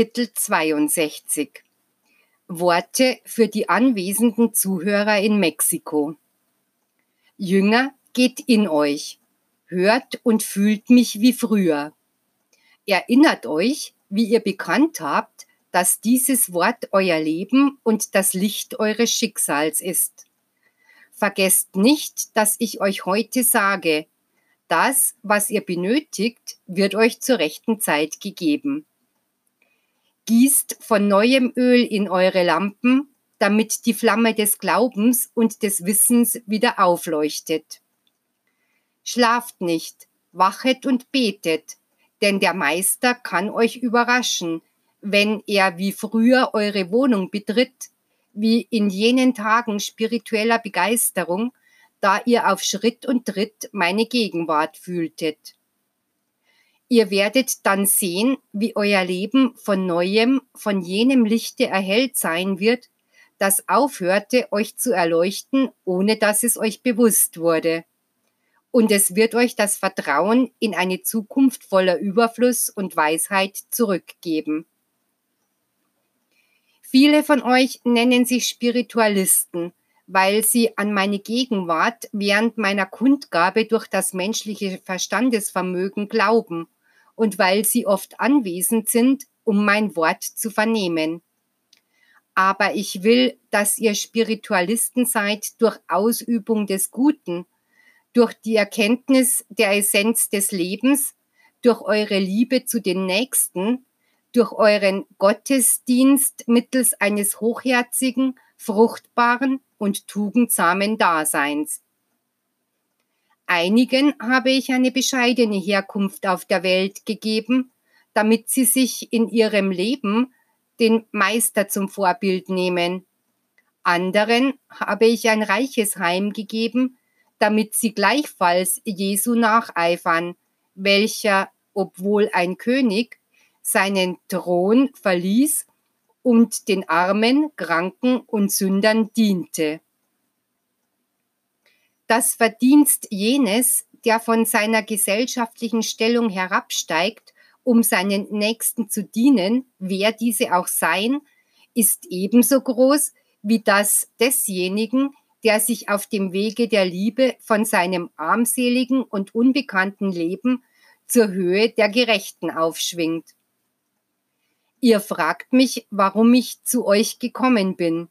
Kapitel 62 Worte für die anwesenden Zuhörer in Mexiko. Jünger, geht in euch, hört und fühlt mich wie früher. Erinnert euch, wie ihr bekannt habt, dass dieses Wort euer Leben und das Licht eures Schicksals ist. Vergesst nicht, dass ich euch heute sage, das, was ihr benötigt, wird euch zur rechten Zeit gegeben. Gießt von neuem Öl in eure Lampen, damit die Flamme des Glaubens und des Wissens wieder aufleuchtet. Schlaft nicht, wachet und betet, denn der Meister kann euch überraschen, wenn er wie früher eure Wohnung betritt, wie in jenen Tagen spiritueller Begeisterung, da ihr auf Schritt und Tritt meine Gegenwart fühltet. Ihr werdet dann sehen, wie euer Leben von neuem, von jenem Lichte erhellt sein wird, das aufhörte, euch zu erleuchten, ohne dass es euch bewusst wurde. Und es wird euch das Vertrauen in eine Zukunft voller Überfluss und Weisheit zurückgeben. Viele von euch nennen sich Spiritualisten, weil sie an meine Gegenwart während meiner Kundgabe durch das menschliche Verstandesvermögen glauben und weil sie oft anwesend sind, um mein Wort zu vernehmen. Aber ich will, dass ihr Spiritualisten seid durch Ausübung des Guten, durch die Erkenntnis der Essenz des Lebens, durch eure Liebe zu den Nächsten, durch euren Gottesdienst mittels eines hochherzigen, fruchtbaren und tugendsamen Daseins. Einigen habe ich eine bescheidene Herkunft auf der Welt gegeben, damit sie sich in ihrem Leben den Meister zum Vorbild nehmen. Anderen habe ich ein reiches Heim gegeben, damit sie gleichfalls Jesu nacheifern, welcher, obwohl ein König, seinen Thron verließ und den Armen, Kranken und Sündern diente. Das Verdienst jenes, der von seiner gesellschaftlichen Stellung herabsteigt, um seinen Nächsten zu dienen, wer diese auch sein, ist ebenso groß wie das desjenigen, der sich auf dem Wege der Liebe von seinem armseligen und unbekannten Leben zur Höhe der Gerechten aufschwingt. Ihr fragt mich, warum ich zu euch gekommen bin.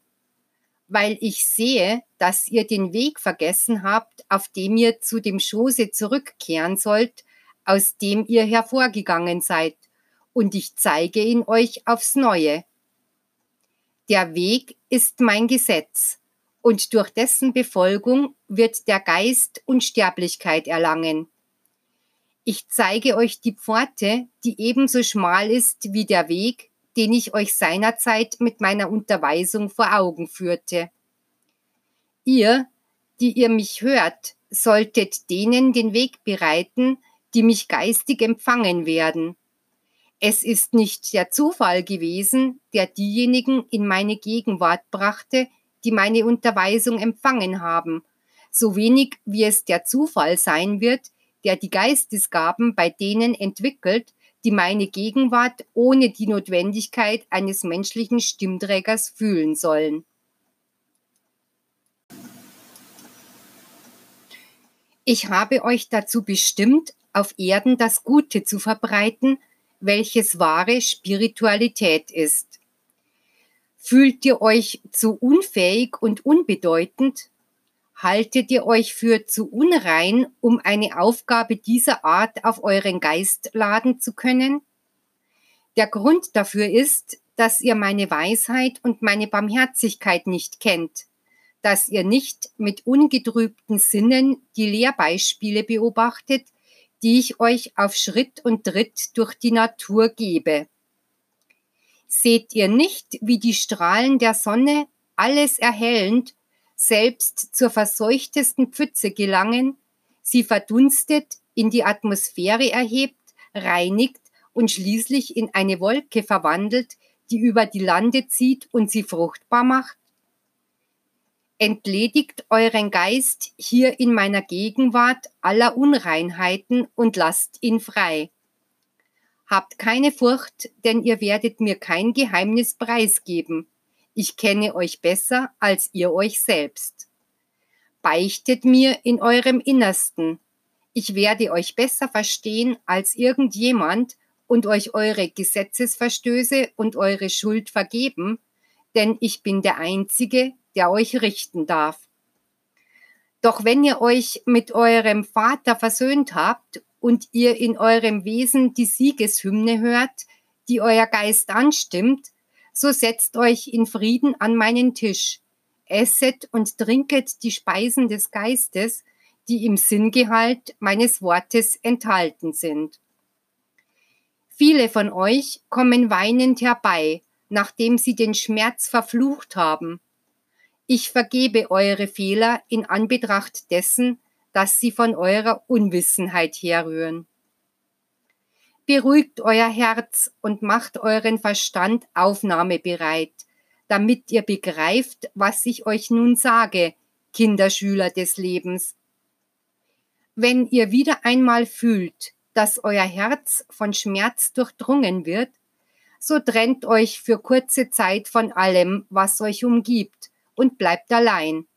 Weil ich sehe, dass ihr den Weg vergessen habt, auf dem ihr zu dem Schoße zurückkehren sollt, aus dem ihr hervorgegangen seid, und ich zeige ihn euch aufs neue. Der Weg ist mein Gesetz, und durch dessen Befolgung wird der Geist Unsterblichkeit erlangen. Ich zeige euch die Pforte, die ebenso schmal ist wie der Weg, den ich euch seinerzeit mit meiner Unterweisung vor Augen führte. Ihr, die ihr mich hört, solltet denen den Weg bereiten, die mich geistig empfangen werden. Es ist nicht der Zufall gewesen, der diejenigen in meine Gegenwart brachte, die meine Unterweisung empfangen haben, so wenig wie es der Zufall sein wird, der die Geistesgaben bei denen entwickelt, die meine Gegenwart ohne die Notwendigkeit eines menschlichen Stimmträgers fühlen sollen. Ich habe euch dazu bestimmt, auf Erden das Gute zu verbreiten, welches wahre Spiritualität ist. Fühlt ihr euch zu unfähig und unbedeutend, haltet ihr euch für zu unrein, um eine Aufgabe dieser Art auf euren Geist laden zu können? Der Grund dafür ist, dass ihr meine Weisheit und meine Barmherzigkeit nicht kennt, dass ihr nicht mit ungetrübten Sinnen die Lehrbeispiele beobachtet, die ich euch auf Schritt und Tritt durch die Natur gebe. Seht ihr nicht, wie die Strahlen der Sonne alles erhellend selbst zur verseuchtesten Pfütze gelangen, sie verdunstet, in die Atmosphäre erhebt, reinigt und schließlich in eine Wolke verwandelt, die über die Lande zieht und sie fruchtbar macht? Entledigt euren Geist hier in meiner Gegenwart aller Unreinheiten und lasst ihn frei. Habt keine Furcht, denn ihr werdet mir kein Geheimnis preisgeben. Ich kenne euch besser als ihr euch selbst. Beichtet mir in eurem Innersten. Ich werde euch besser verstehen als irgendjemand und euch eure Gesetzesverstöße und eure Schuld vergeben, denn ich bin der Einzige, der euch richten darf. Doch wenn ihr euch mit eurem Vater versöhnt habt und ihr in eurem Wesen die Siegeshymne hört, die euer Geist anstimmt, so setzt euch in Frieden an meinen Tisch, esset und trinket die Speisen des Geistes, die im Sinngehalt meines Wortes enthalten sind. Viele von euch kommen weinend herbei, nachdem sie den Schmerz verflucht haben. Ich vergebe eure Fehler in Anbetracht dessen, dass sie von eurer Unwissenheit herrühren. Beruhigt euer Herz und macht euren Verstand aufnahmebereit, damit ihr begreift, was ich euch nun sage, Kinderschüler des Lebens. Wenn ihr wieder einmal fühlt, dass euer Herz von Schmerz durchdrungen wird, so trennt euch für kurze Zeit von allem, was euch umgibt, und bleibt allein.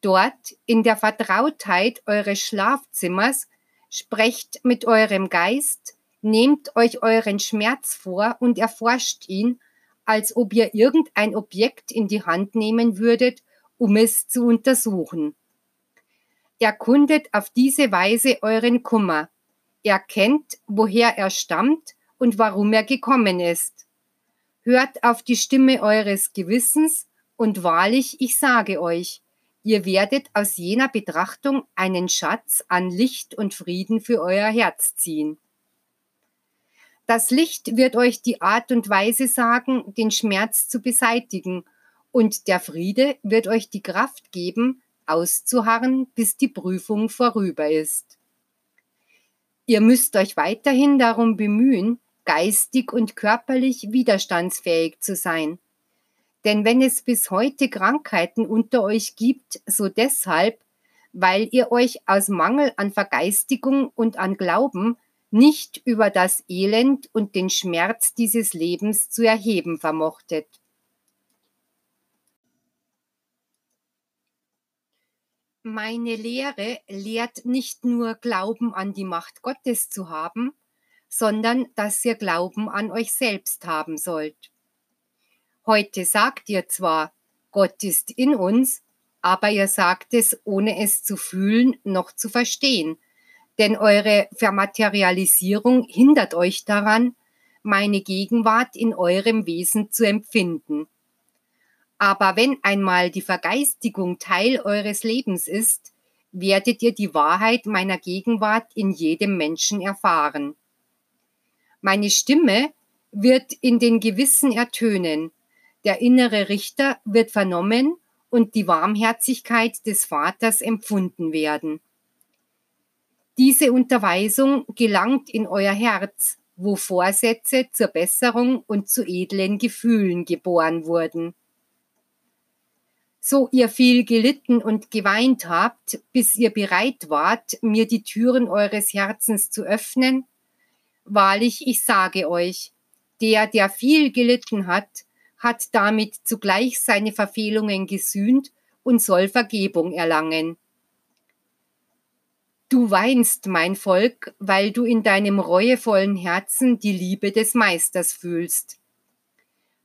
Dort, in der Vertrautheit eures Schlafzimmers, sprecht mit eurem Geist, nehmt euch euren Schmerz vor und erforscht ihn, als ob ihr irgendein Objekt in die Hand nehmen würdet, um es zu untersuchen. Erkundet auf diese Weise euren Kummer. Erkennt, woher er stammt und warum er gekommen ist. Hört auf die Stimme eures Gewissens und wahrlich, ich sage euch, ihr werdet aus jener Betrachtung einen Schatz an Licht und Frieden für euer Herz ziehen. Das Licht wird euch die Art und Weise sagen, den Schmerz zu beseitigen, und der Friede wird euch die Kraft geben, auszuharren, bis die Prüfung vorüber ist. Ihr müsst euch weiterhin darum bemühen, geistig und körperlich widerstandsfähig zu sein. Denn wenn es bis heute Krankheiten unter euch gibt, so deshalb, weil ihr euch aus Mangel an Vergeistigung und an Glauben nicht über das Elend und den Schmerz dieses Lebens zu erheben vermochtet. Meine Lehre lehrt nicht nur Glauben an die Macht Gottes zu haben, sondern dass ihr Glauben an euch selbst haben sollt. Heute sagt ihr zwar, Gott ist in uns, aber ihr sagt es, ohne es zu fühlen noch zu verstehen, denn eure Vermaterialisierung hindert euch daran, meine Gegenwart in eurem Wesen zu empfinden. Aber wenn einmal die Vergeistigung Teil eures Lebens ist, werdet ihr die Wahrheit meiner Gegenwart in jedem Menschen erfahren. Meine Stimme wird in den Gewissen ertönen, der innere Richter wird vernommen und die Warmherzigkeit des Vaters empfunden werden. Diese Unterweisung gelangt in euer Herz, wo Vorsätze zur Besserung und zu edlen Gefühlen geboren wurden. So ihr viel gelitten und geweint habt, bis ihr bereit wart, mir die Türen eures Herzens zu öffnen, Wahrlich, ich sage euch, der, der viel gelitten hat, hat damit zugleich seine Verfehlungen gesühnt und soll Vergebung erlangen. Du weinst, mein Volk, weil du in deinem reuevollen Herzen die Liebe des Meisters fühlst.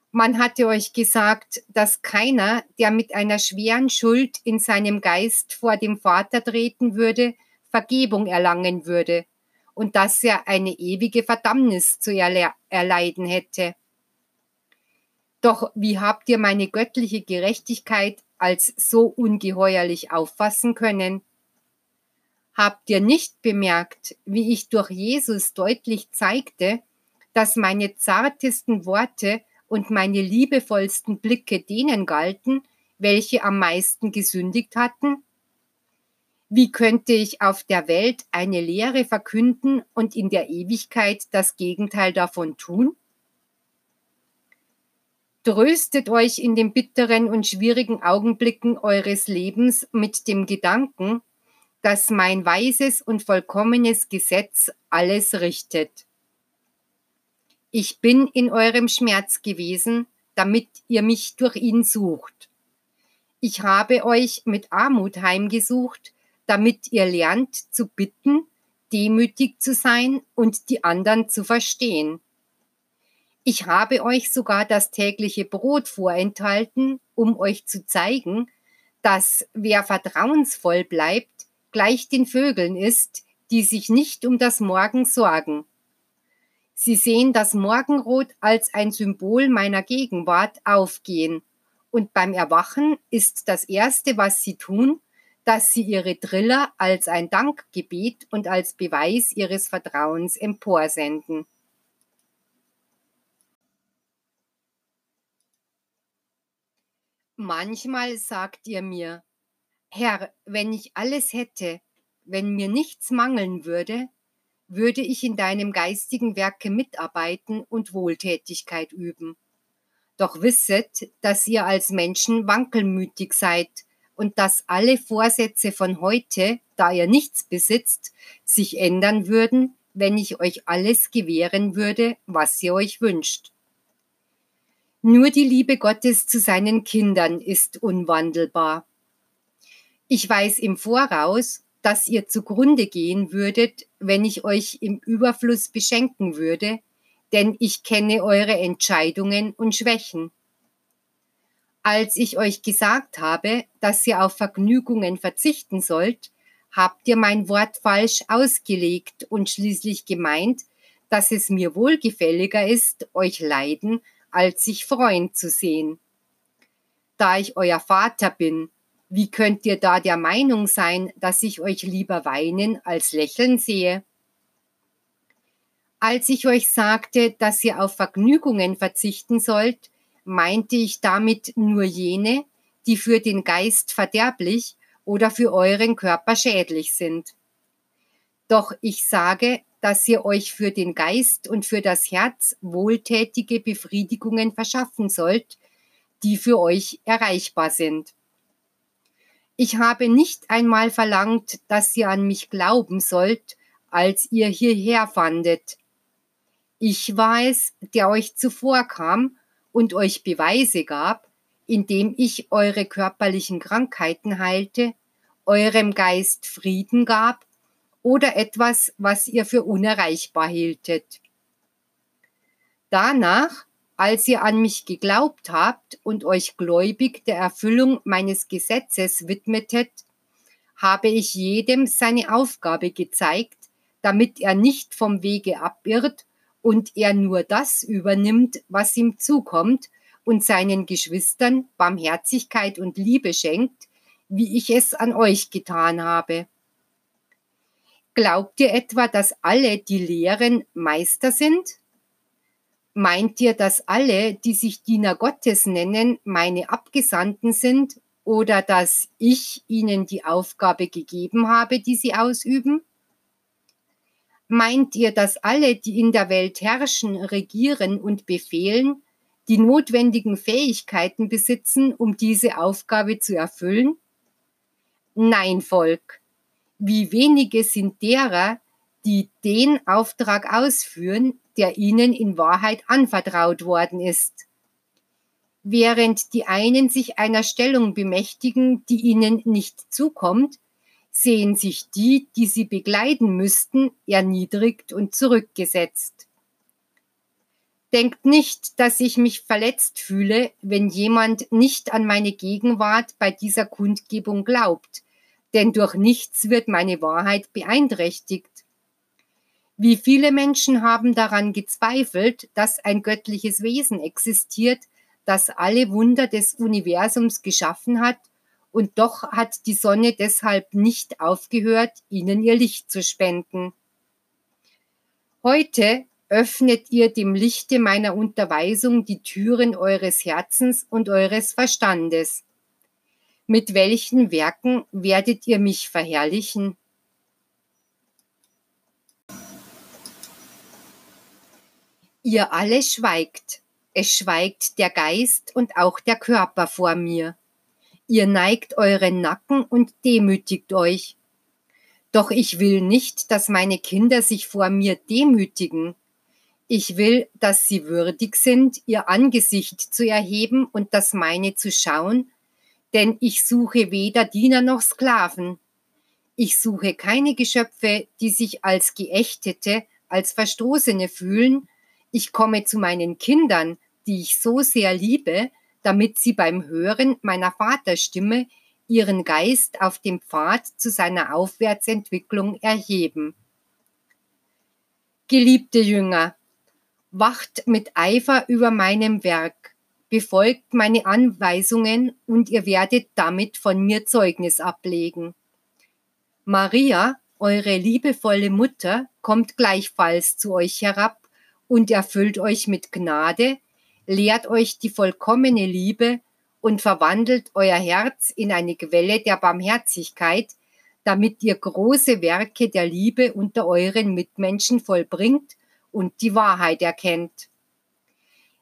Man hatte euch gesagt, dass keiner, der mit einer schweren Schuld in seinem Geist vor dem Vater treten würde, Vergebung erlangen würde, und dass er eine ewige Verdammnis zu erle erleiden hätte. Doch wie habt ihr meine göttliche Gerechtigkeit als so ungeheuerlich auffassen können? Habt ihr nicht bemerkt, wie ich durch Jesus deutlich zeigte, dass meine zartesten Worte und meine liebevollsten Blicke denen galten, welche am meisten gesündigt hatten? Wie könnte ich auf der Welt eine Lehre verkünden und in der Ewigkeit das Gegenteil davon tun? Tröstet euch in den bitteren und schwierigen Augenblicken eures Lebens mit dem Gedanken, dass mein weises und vollkommenes Gesetz alles richtet. Ich bin in eurem Schmerz gewesen, damit ihr mich durch ihn sucht. Ich habe euch mit Armut heimgesucht, damit ihr lernt zu bitten, demütig zu sein und die anderen zu verstehen. Ich habe euch sogar das tägliche Brot vorenthalten, um euch zu zeigen, dass wer vertrauensvoll bleibt, gleich den Vögeln ist, die sich nicht um das Morgen sorgen. Sie sehen das Morgenrot als ein Symbol meiner Gegenwart aufgehen, und beim Erwachen ist das Erste, was sie tun, dass sie ihre Driller als ein Dankgebet und als Beweis ihres Vertrauens emporsenden. Manchmal sagt ihr mir, Herr, wenn ich alles hätte, wenn mir nichts mangeln würde, würde ich in deinem geistigen Werke mitarbeiten und Wohltätigkeit üben. Doch wisset, dass ihr als Menschen wankelmütig seid und dass alle Vorsätze von heute, da ihr nichts besitzt, sich ändern würden, wenn ich euch alles gewähren würde, was ihr euch wünscht. Nur die Liebe Gottes zu seinen Kindern ist unwandelbar. Ich weiß im Voraus, dass ihr zugrunde gehen würdet, wenn ich euch im Überfluss beschenken würde, denn ich kenne eure Entscheidungen und Schwächen. Als ich euch gesagt habe, dass ihr auf Vergnügungen verzichten sollt, habt ihr mein Wort falsch ausgelegt und schließlich gemeint, dass es mir wohlgefälliger ist, euch leiden als sich freuen zu sehen. Da ich euer Vater bin, wie könnt ihr da der Meinung sein, dass ich euch lieber weinen als lächeln sehe? Als ich euch sagte, dass ihr auf Vergnügungen verzichten sollt, meinte ich damit nur jene, die für den Geist verderblich oder für euren Körper schädlich sind. Doch ich sage, dass ihr euch für den Geist und für das Herz wohltätige Befriedigungen verschaffen sollt, die für euch erreichbar sind. Ich habe nicht einmal verlangt, dass ihr an mich glauben sollt, als ihr hierher fandet. Ich war es, der euch zuvorkam und euch Beweise gab, indem ich eure körperlichen Krankheiten heilte, eurem Geist Frieden gab oder etwas, was ihr für unerreichbar hieltet. Danach, als ihr an mich geglaubt habt und euch gläubig der Erfüllung meines Gesetzes widmetet, habe ich jedem seine Aufgabe gezeigt, damit er nicht vom Wege abirrt und er nur das übernimmt, was ihm zukommt und seinen Geschwistern Barmherzigkeit und Liebe schenkt, wie ich es an euch getan habe. Glaubt ihr etwa, dass alle, die lehren, Meister sind? Meint ihr, dass alle, die sich Diener Gottes nennen, meine Abgesandten sind oder dass ich ihnen die Aufgabe gegeben habe, die sie ausüben? Meint ihr, dass alle, die in der Welt herrschen, regieren und befehlen, die notwendigen Fähigkeiten besitzen, um diese Aufgabe zu erfüllen? Nein, Volk wie wenige sind derer, die den Auftrag ausführen, der ihnen in Wahrheit anvertraut worden ist. Während die einen sich einer Stellung bemächtigen, die ihnen nicht zukommt, sehen sich die, die sie begleiten müssten, erniedrigt und zurückgesetzt. Denkt nicht, dass ich mich verletzt fühle, wenn jemand nicht an meine Gegenwart bei dieser Kundgebung glaubt, denn durch nichts wird meine Wahrheit beeinträchtigt. Wie viele Menschen haben daran gezweifelt, dass ein göttliches Wesen existiert, das alle Wunder des Universums geschaffen hat, und doch hat die Sonne deshalb nicht aufgehört, ihnen ihr Licht zu spenden. Heute öffnet ihr dem Lichte meiner Unterweisung die Türen eures Herzens und eures Verstandes. Mit welchen Werken werdet ihr mich verherrlichen? Ihr alle schweigt, es schweigt der Geist und auch der Körper vor mir. Ihr neigt euren Nacken und demütigt euch. Doch ich will nicht, dass meine Kinder sich vor mir demütigen. Ich will, dass sie würdig sind, ihr Angesicht zu erheben und das meine zu schauen, denn ich suche weder Diener noch Sklaven. Ich suche keine Geschöpfe, die sich als Geächtete, als Verstoßene fühlen. Ich komme zu meinen Kindern, die ich so sehr liebe, damit sie beim Hören meiner Vaterstimme ihren Geist auf dem Pfad zu seiner Aufwärtsentwicklung erheben. Geliebte Jünger, wacht mit Eifer über meinem Werk, befolgt meine Anweisungen und ihr werdet damit von mir Zeugnis ablegen. Maria, eure liebevolle Mutter, kommt gleichfalls zu euch herab und erfüllt euch mit Gnade, lehrt euch die vollkommene Liebe und verwandelt euer Herz in eine Quelle der Barmherzigkeit, damit ihr große Werke der Liebe unter euren Mitmenschen vollbringt und die Wahrheit erkennt.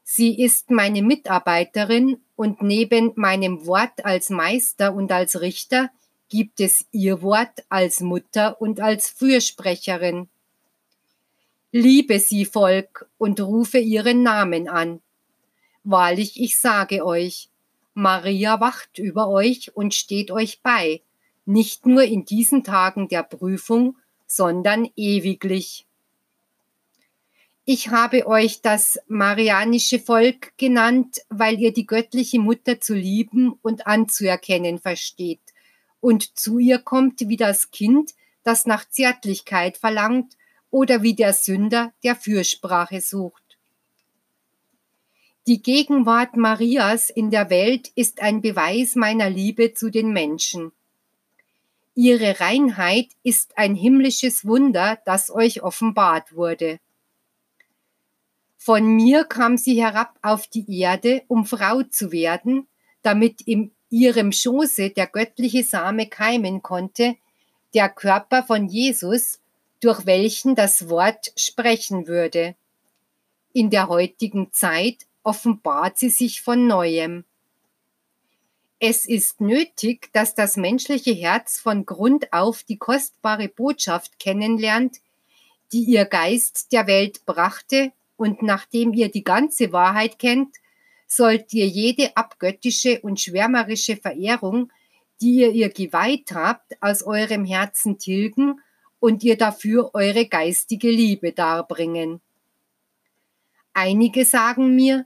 Sie ist meine Mitarbeiterin und neben meinem Wort als Meister und als Richter gibt es ihr Wort als Mutter und als Fürsprecherin. Liebe sie, Volk, und rufe ihren Namen an. Wahrlich, ich sage euch, Maria wacht über euch und steht euch bei, nicht nur in diesen Tagen der Prüfung, sondern ewiglich. Ich habe euch das marianische Volk genannt, weil ihr die göttliche Mutter zu lieben und anzuerkennen versteht und zu ihr kommt wie das Kind, das nach Zärtlichkeit verlangt oder wie der Sünder, der Fürsprache sucht. Die Gegenwart Marias in der Welt ist ein Beweis meiner Liebe zu den Menschen. Ihre Reinheit ist ein himmlisches Wunder, das euch offenbart wurde. Von mir kam sie herab auf die Erde, um Frau zu werden, damit in ihrem Schoße der göttliche Same keimen konnte, der Körper von Jesus, durch welchen das Wort sprechen würde. In der heutigen Zeit offenbart sie sich von neuem. Es ist nötig, dass das menschliche Herz von Grund auf die kostbare Botschaft kennenlernt, die ihr Geist der Welt brachte und nachdem ihr die ganze Wahrheit kennt, sollt ihr jede abgöttische und schwärmerische Verehrung, die ihr ihr geweiht habt, aus eurem Herzen tilgen und ihr dafür eure geistige Liebe darbringen. Einige sagen mir,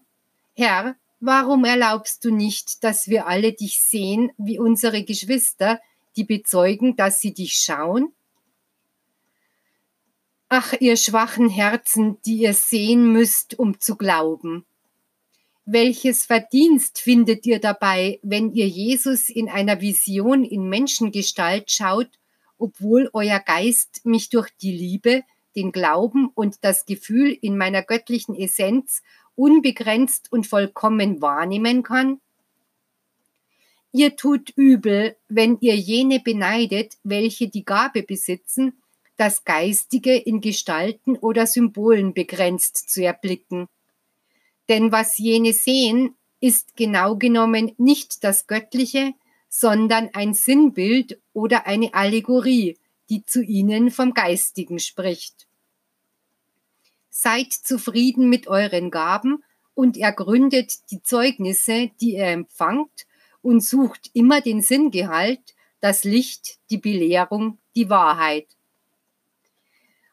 Herr, warum erlaubst du nicht, dass wir alle dich sehen wie unsere Geschwister, die bezeugen, dass sie dich schauen? Ach, ihr schwachen Herzen, die ihr sehen müsst, um zu glauben. Welches Verdienst findet ihr dabei, wenn ihr Jesus in einer Vision in Menschengestalt schaut, obwohl euer Geist mich durch die Liebe, den Glauben und das Gefühl in meiner göttlichen Essenz unbegrenzt und vollkommen wahrnehmen kann? Ihr tut übel, wenn ihr jene beneidet, welche die Gabe besitzen, das Geistige in Gestalten oder Symbolen begrenzt zu erblicken. Denn was jene sehen, ist genau genommen nicht das Göttliche, sondern ein Sinnbild oder eine Allegorie, die zu ihnen vom Geistigen spricht. Seid zufrieden mit euren Gaben und ergründet die Zeugnisse, die ihr empfangt, und sucht immer den Sinngehalt, das Licht, die Belehrung, die Wahrheit.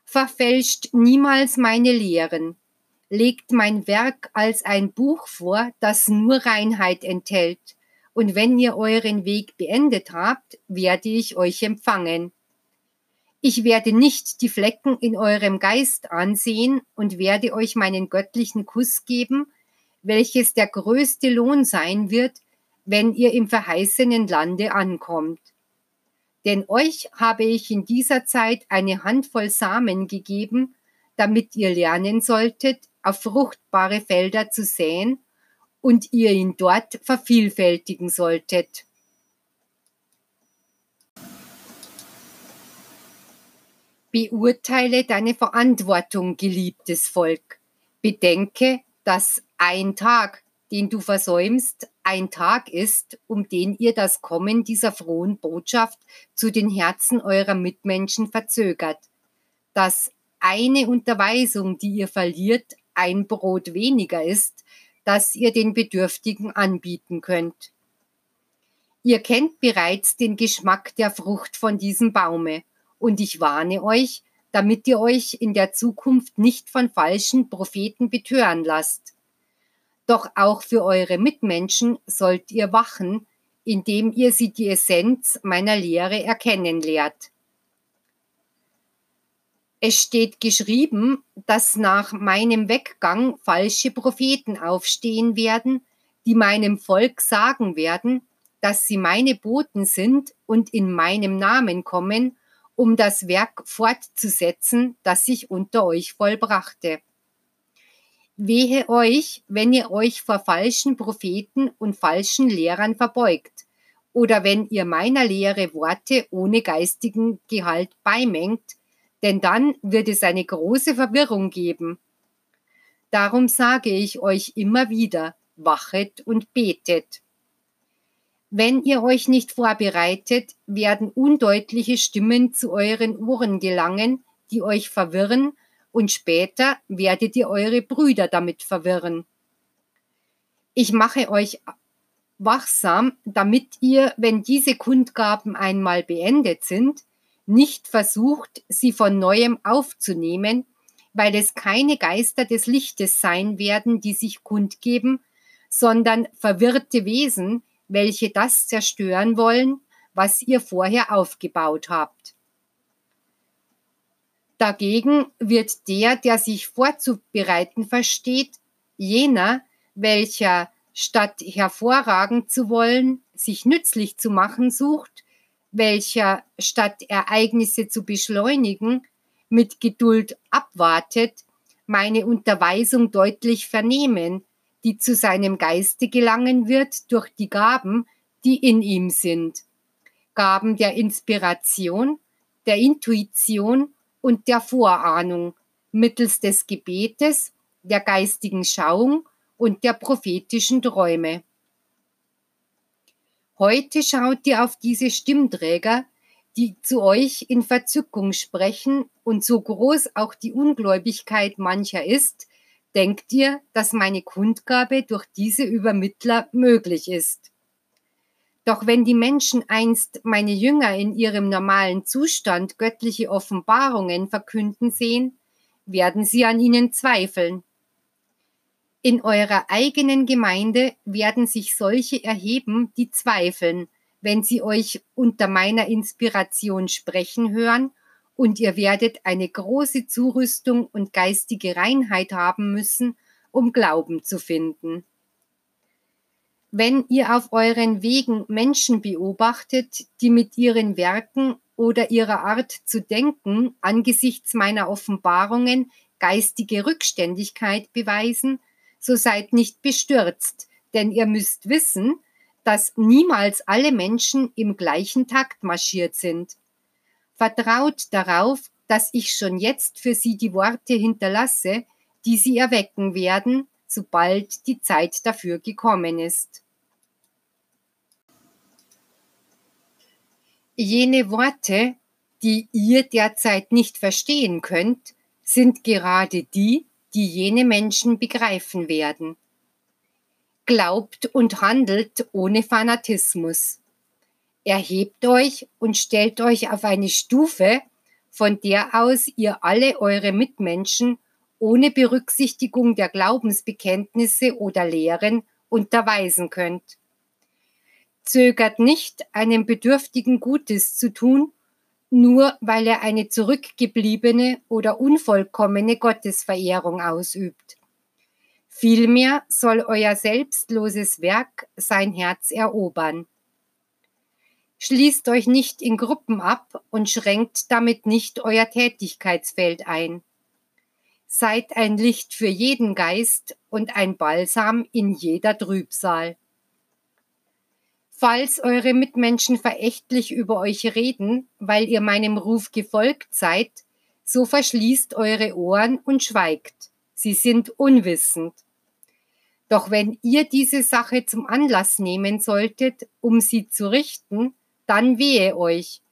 Verfälscht niemals meine Lehren, legt mein Werk als ein Buch vor, das nur Reinheit enthält, und wenn ihr euren Weg beendet habt, werde ich euch empfangen. Ich werde nicht die Flecken in eurem Geist ansehen und werde euch meinen göttlichen Kuss geben, welches der größte Lohn sein wird, wenn ihr im verheißenen Lande ankommt. Denn euch habe ich in dieser Zeit eine Handvoll Samen gegeben, damit ihr lernen solltet, auf fruchtbare Felder zu säen und ihr ihn dort vervielfältigen solltet. Beurteile deine Verantwortung, geliebtes Volk. Bedenke, dass ein Tag, den du versäumst, ein Tag ist, um den ihr das Kommen dieser frohen Botschaft zu den Herzen eurer Mitmenschen verzögert. Dass eine Unterweisung, die ihr verliert, ein Brot weniger ist, das ihr den Bedürftigen anbieten könnt. Ihr kennt bereits den Geschmack der Frucht von diesem Baume, und ich warne euch, damit ihr euch in der Zukunft nicht von falschen Propheten betören lasst. Doch auch für eure Mitmenschen sollt ihr wachen, indem ihr sie die Essenz meiner Lehre erkennen lehrt. Es steht geschrieben, dass nach meinem Weggang falsche Propheten aufstehen werden, die meinem Volk sagen werden, dass sie meine Boten sind und in meinem Namen kommen, um das Werk fortzusetzen, das ich unter euch vollbrachte. Wehe euch, wenn ihr euch vor falschen Propheten und falschen Lehrern verbeugt, oder wenn ihr meiner Lehre Worte ohne geistigen Gehalt beimengt, denn dann wird es eine große Verwirrung geben. Darum sage ich euch immer wieder, wachet und betet. Wenn ihr euch nicht vorbereitet, werden undeutliche Stimmen zu euren Ohren gelangen, die euch verwirren, und später werdet ihr eure Brüder damit verwirren. Ich mache euch wachsam, damit ihr, wenn diese Kundgaben einmal beendet sind, nicht versucht, sie von neuem aufzunehmen, weil es keine Geister des Lichtes sein werden, die sich kundgeben, sondern verwirrte Wesen, welche das zerstören wollen, was ihr vorher aufgebaut habt. Dagegen wird der, der sich vorzubereiten versteht, jener, welcher statt hervorragen zu wollen, sich nützlich zu machen sucht, welcher statt Ereignisse zu beschleunigen, mit Geduld abwartet, meine Unterweisung deutlich vernehmen, die zu seinem Geiste gelangen wird durch die Gaben, die in ihm sind. Gaben der Inspiration, der Intuition und der Vorahnung mittels des Gebetes, der geistigen Schauung und der prophetischen Träume. Heute schaut ihr auf diese Stimmträger, die zu euch in Verzückung sprechen, und so groß auch die Ungläubigkeit mancher ist, denkt ihr, dass meine Kundgabe durch diese Übermittler möglich ist. Doch wenn die Menschen einst meine Jünger in ihrem normalen Zustand göttliche Offenbarungen verkünden sehen, werden sie an ihnen zweifeln. In eurer eigenen Gemeinde werden sich solche erheben, die zweifeln, wenn sie euch unter meiner Inspiration sprechen hören und ihr werdet eine große Zurüstung und geistige Reinheit haben müssen, um Glauben zu finden. Wenn ihr auf euren Wegen Menschen beobachtet, die mit ihren Werken oder ihrer Art zu denken angesichts meiner Offenbarungen geistige Rückständigkeit beweisen, so seid nicht bestürzt, denn ihr müsst wissen, dass niemals alle Menschen im gleichen Takt marschiert sind. Vertraut darauf, dass ich schon jetzt für sie die Worte hinterlasse, die sie erwecken werden, sobald die Zeit dafür gekommen ist. Jene Worte, die ihr derzeit nicht verstehen könnt, sind gerade die, die jene Menschen begreifen werden. Glaubt und handelt ohne Fanatismus erhebt euch und stellt euch auf eine Stufe, von der aus ihr alle eure Mitmenschen ohne Berücksichtigung der Glaubensbekenntnisse oder Lehren unterweisen könnt. Zögert nicht, einem Bedürftigen Gutes zu tun, nur weil er eine zurückgebliebene oder unvollkommene Gottesverehrung ausübt. Vielmehr soll euer selbstloses Werk sein Herz erobern. Schließt euch nicht in Gruppen ab und schränkt damit nicht euer Tätigkeitsfeld ein. Seid ein Licht für jeden Geist und ein Balsam in jeder Trübsal. Falls eure Mitmenschen verächtlich über euch reden, weil ihr meinem Ruf gefolgt seid, so verschließt eure Ohren und schweigt. Sie sind unwissend. Doch wenn ihr diese Sache zum Anlass nehmen solltet, um sie zu richten, dann wehe euch,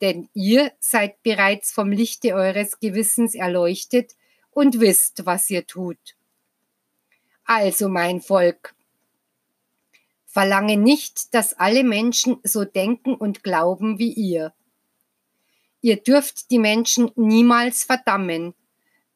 denn ihr seid bereits vom Lichte eures Gewissens erleuchtet und wisst, was ihr tut. Also mein Volk, verlange nicht, dass alle Menschen so denken und glauben wie ihr. Ihr dürft die Menschen niemals verdammen,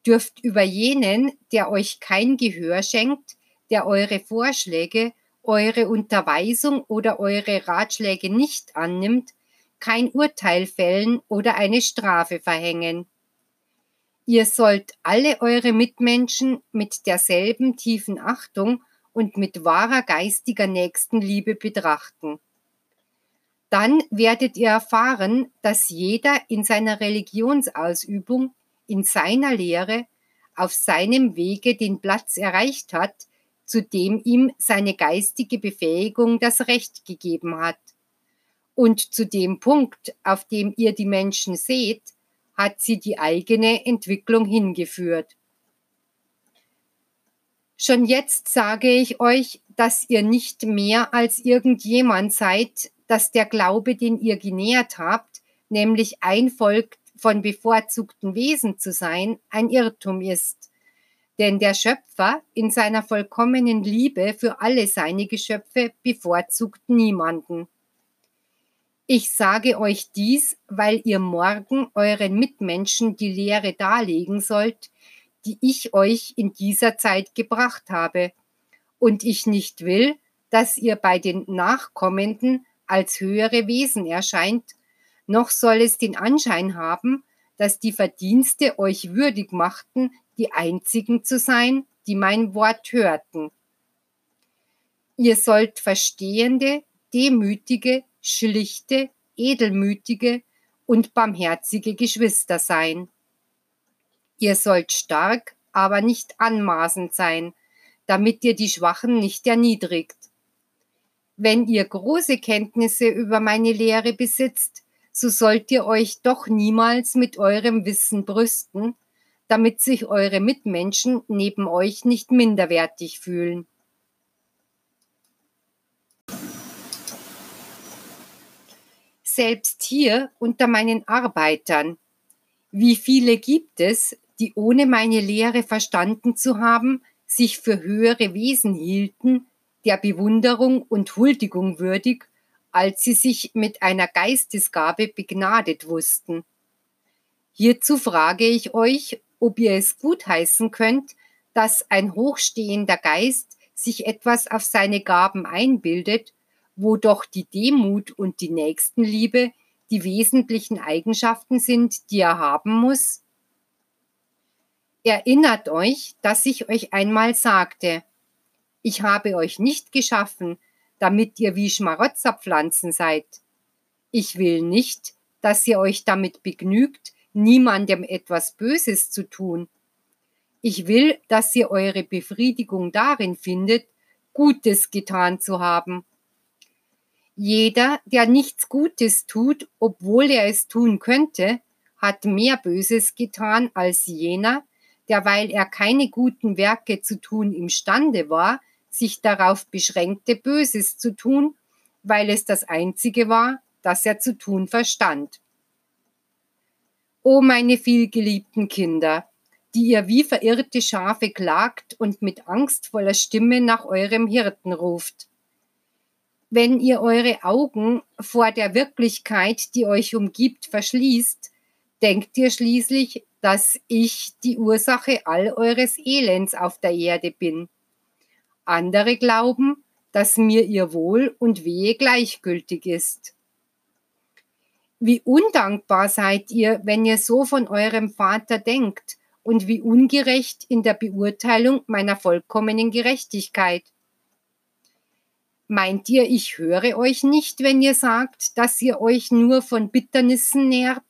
dürft über jenen, der euch kein Gehör schenkt, der eure Vorschläge, eure Unterweisung oder eure Ratschläge nicht annimmt, kein Urteil fällen oder eine Strafe verhängen. Ihr sollt alle eure Mitmenschen mit derselben tiefen Achtung und mit wahrer geistiger Nächstenliebe betrachten. Dann werdet ihr erfahren, dass jeder in seiner Religionsausübung, in seiner Lehre, auf seinem Wege den Platz erreicht hat, zu dem ihm seine geistige Befähigung das Recht gegeben hat. Und zu dem Punkt, auf dem ihr die Menschen seht, hat sie die eigene Entwicklung hingeführt. Schon jetzt sage ich euch, dass ihr nicht mehr als irgendjemand seid, dass der Glaube, den ihr genährt habt, nämlich ein Volk von bevorzugten Wesen zu sein, ein Irrtum ist. Denn der Schöpfer in seiner vollkommenen Liebe für alle seine Geschöpfe bevorzugt niemanden. Ich sage euch dies, weil ihr morgen euren Mitmenschen die Lehre darlegen sollt, die ich euch in dieser Zeit gebracht habe. Und ich nicht will, dass ihr bei den Nachkommenden als höhere Wesen erscheint, noch soll es den Anschein haben, dass die Verdienste euch würdig machten, die einzigen zu sein, die mein Wort hörten. Ihr sollt verstehende, demütige, schlichte, edelmütige und barmherzige Geschwister sein. Ihr sollt stark, aber nicht anmaßend sein, damit ihr die Schwachen nicht erniedrigt. Wenn ihr große Kenntnisse über meine Lehre besitzt, so sollt ihr euch doch niemals mit eurem Wissen brüsten, damit sich eure Mitmenschen neben euch nicht minderwertig fühlen. selbst hier unter meinen Arbeitern. Wie viele gibt es, die ohne meine Lehre verstanden zu haben, sich für höhere Wesen hielten, der Bewunderung und Huldigung würdig, als sie sich mit einer Geistesgabe begnadet wussten. Hierzu frage ich euch, ob ihr es gutheißen könnt, dass ein hochstehender Geist sich etwas auf seine Gaben einbildet wo doch die Demut und die Nächstenliebe die wesentlichen Eigenschaften sind, die er haben muss? Erinnert euch, dass ich euch einmal sagte, ich habe euch nicht geschaffen, damit ihr wie Schmarotzerpflanzen seid. Ich will nicht, dass ihr euch damit begnügt, niemandem etwas Böses zu tun. Ich will, dass ihr eure Befriedigung darin findet, Gutes getan zu haben jeder, der nichts Gutes tut, obwohl er es tun könnte, hat mehr Böses getan als jener, der, weil er keine guten Werke zu tun imstande war, sich darauf beschränkte, Böses zu tun, weil es das Einzige war, das er zu tun verstand. O meine vielgeliebten Kinder, die ihr wie verirrte Schafe klagt und mit angstvoller Stimme nach eurem Hirten ruft wenn ihr eure Augen vor der Wirklichkeit, die euch umgibt, verschließt, denkt ihr schließlich, dass ich die Ursache all eures Elends auf der Erde bin. Andere glauben, dass mir ihr Wohl und Wehe gleichgültig ist. Wie undankbar seid ihr, wenn ihr so von eurem Vater denkt, und wie ungerecht in der Beurteilung meiner vollkommenen Gerechtigkeit. Meint ihr, ich höre euch nicht, wenn ihr sagt, dass ihr euch nur von Bitternissen nährt?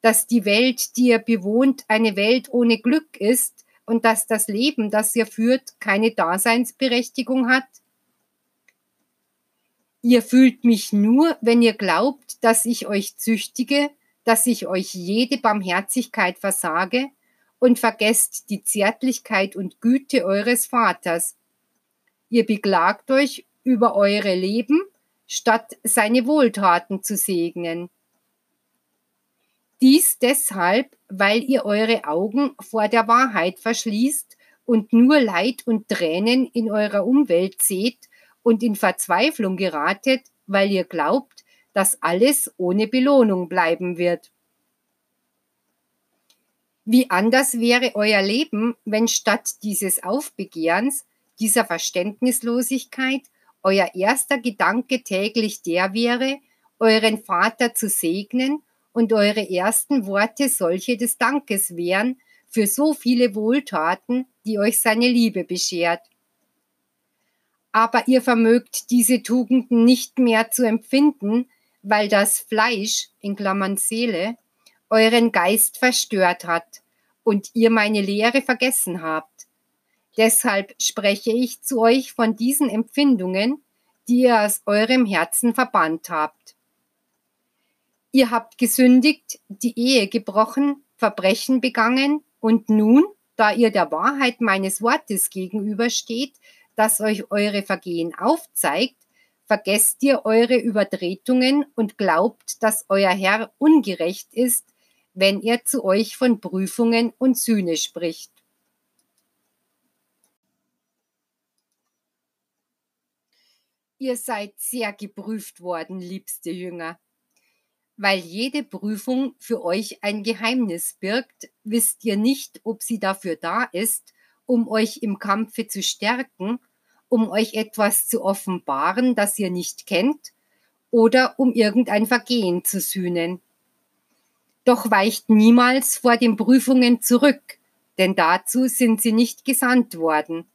Dass die Welt, die ihr bewohnt, eine Welt ohne Glück ist und dass das Leben, das ihr führt, keine Daseinsberechtigung hat? Ihr fühlt mich nur, wenn ihr glaubt, dass ich euch züchtige, dass ich euch jede Barmherzigkeit versage und vergesst die Zärtlichkeit und Güte eures Vaters. Ihr beklagt euch über eure Leben, statt seine Wohltaten zu segnen. Dies deshalb, weil ihr eure Augen vor der Wahrheit verschließt und nur Leid und Tränen in eurer Umwelt seht und in Verzweiflung geratet, weil ihr glaubt, dass alles ohne Belohnung bleiben wird. Wie anders wäre euer Leben, wenn statt dieses Aufbegehrens, dieser Verständnislosigkeit, euer erster Gedanke täglich der wäre, euren Vater zu segnen und eure ersten Worte solche des Dankes wären für so viele Wohltaten, die euch seine Liebe beschert. Aber ihr vermögt diese Tugenden nicht mehr zu empfinden, weil das Fleisch, in Klammern Seele, euren Geist verstört hat und ihr meine Lehre vergessen habt. Deshalb spreche ich zu euch von diesen Empfindungen, die ihr aus eurem Herzen verbannt habt. Ihr habt gesündigt, die Ehe gebrochen, Verbrechen begangen und nun, da ihr der Wahrheit meines Wortes gegenübersteht, das euch eure Vergehen aufzeigt, vergesst ihr eure Übertretungen und glaubt, dass euer Herr ungerecht ist, wenn er zu euch von Prüfungen und Sühne spricht. Ihr seid sehr geprüft worden, liebste Jünger. Weil jede Prüfung für euch ein Geheimnis birgt, wisst ihr nicht, ob sie dafür da ist, um euch im Kampfe zu stärken, um euch etwas zu offenbaren, das ihr nicht kennt, oder um irgendein Vergehen zu sühnen. Doch weicht niemals vor den Prüfungen zurück, denn dazu sind sie nicht gesandt worden.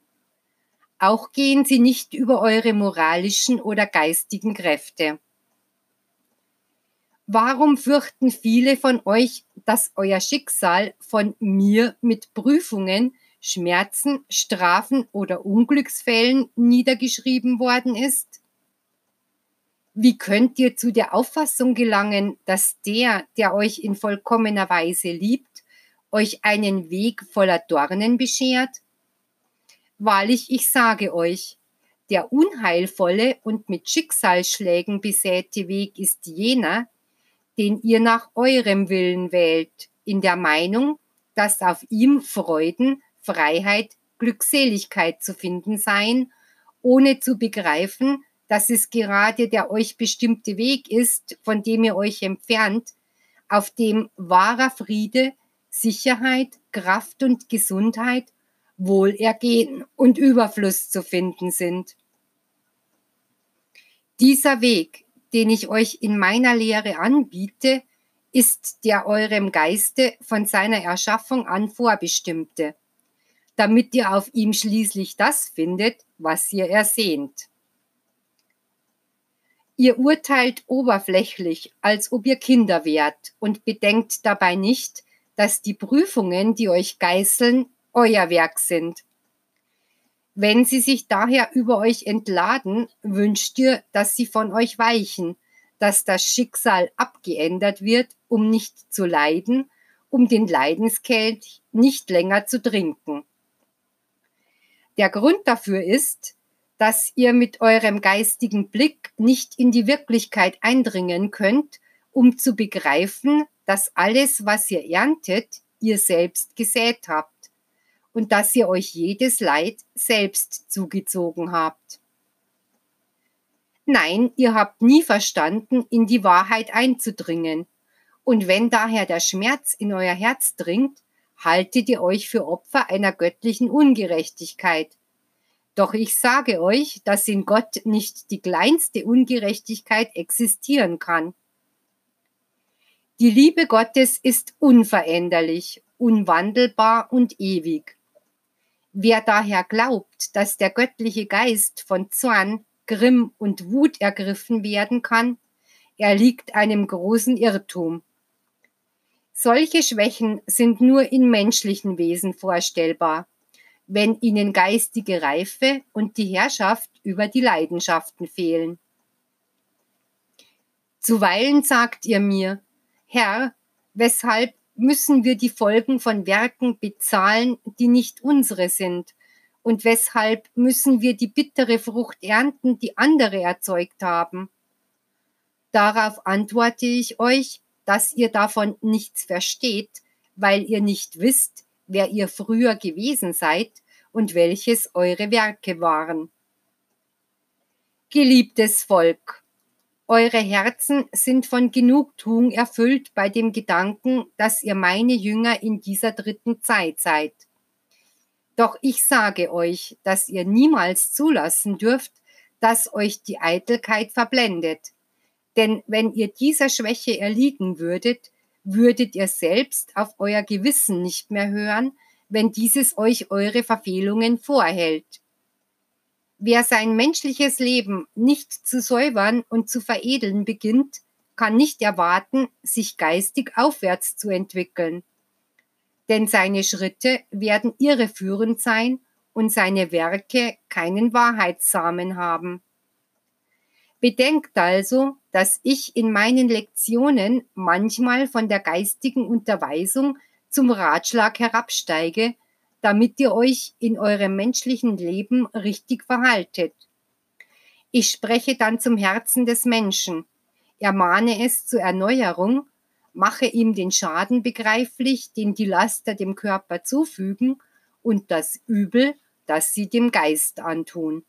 Auch gehen sie nicht über eure moralischen oder geistigen Kräfte. Warum fürchten viele von euch, dass euer Schicksal von mir mit Prüfungen, Schmerzen, Strafen oder Unglücksfällen niedergeschrieben worden ist? Wie könnt ihr zu der Auffassung gelangen, dass der, der euch in vollkommener Weise liebt, euch einen Weg voller Dornen beschert? Wahrlich, ich sage euch, der unheilvolle und mit Schicksalsschlägen besäte Weg ist jener, den ihr nach eurem Willen wählt, in der Meinung, dass auf ihm Freuden, Freiheit, Glückseligkeit zu finden seien, ohne zu begreifen, dass es gerade der euch bestimmte Weg ist, von dem ihr euch entfernt, auf dem wahrer Friede, Sicherheit, Kraft und Gesundheit Wohlergehen und Überfluss zu finden sind. Dieser Weg, den ich euch in meiner Lehre anbiete, ist der eurem Geiste von seiner Erschaffung an vorbestimmte, damit ihr auf ihm schließlich das findet, was ihr ersehnt. Ihr urteilt oberflächlich, als ob ihr Kinder wärt und bedenkt dabei nicht, dass die Prüfungen, die euch geißeln, euer Werk sind. Wenn sie sich daher über euch entladen, wünscht ihr, dass sie von euch weichen, dass das Schicksal abgeändert wird, um nicht zu leiden, um den Leidenskelch nicht länger zu trinken. Der Grund dafür ist, dass ihr mit eurem geistigen Blick nicht in die Wirklichkeit eindringen könnt, um zu begreifen, dass alles, was ihr erntet, ihr selbst gesät habt und dass ihr euch jedes Leid selbst zugezogen habt. Nein, ihr habt nie verstanden, in die Wahrheit einzudringen. Und wenn daher der Schmerz in euer Herz dringt, haltet ihr euch für Opfer einer göttlichen Ungerechtigkeit. Doch ich sage euch, dass in Gott nicht die kleinste Ungerechtigkeit existieren kann. Die Liebe Gottes ist unveränderlich, unwandelbar und ewig. Wer daher glaubt, dass der göttliche Geist von Zorn, Grimm und Wut ergriffen werden kann, erliegt einem großen Irrtum. Solche Schwächen sind nur in menschlichen Wesen vorstellbar, wenn ihnen geistige Reife und die Herrschaft über die Leidenschaften fehlen. Zuweilen sagt ihr mir, Herr, weshalb müssen wir die Folgen von Werken bezahlen, die nicht unsere sind? Und weshalb müssen wir die bittere Frucht ernten, die andere erzeugt haben? Darauf antworte ich euch, dass ihr davon nichts versteht, weil ihr nicht wisst, wer ihr früher gewesen seid und welches eure Werke waren. Geliebtes Volk, eure Herzen sind von Genugtuung erfüllt bei dem Gedanken, dass ihr meine Jünger in dieser dritten Zeit seid. Doch ich sage euch, dass ihr niemals zulassen dürft, dass euch die Eitelkeit verblendet. Denn wenn ihr dieser Schwäche erliegen würdet, würdet ihr selbst auf euer Gewissen nicht mehr hören, wenn dieses euch eure Verfehlungen vorhält. Wer sein menschliches Leben nicht zu säubern und zu veredeln beginnt, kann nicht erwarten, sich geistig aufwärts zu entwickeln. Denn seine Schritte werden irreführend sein und seine Werke keinen Wahrheitssamen haben. Bedenkt also, dass ich in meinen Lektionen manchmal von der geistigen Unterweisung zum Ratschlag herabsteige damit ihr euch in eurem menschlichen Leben richtig verhaltet. Ich spreche dann zum Herzen des Menschen, ermahne es zur Erneuerung, mache ihm den Schaden begreiflich, den die Laster dem Körper zufügen und das Übel, das sie dem Geist antun.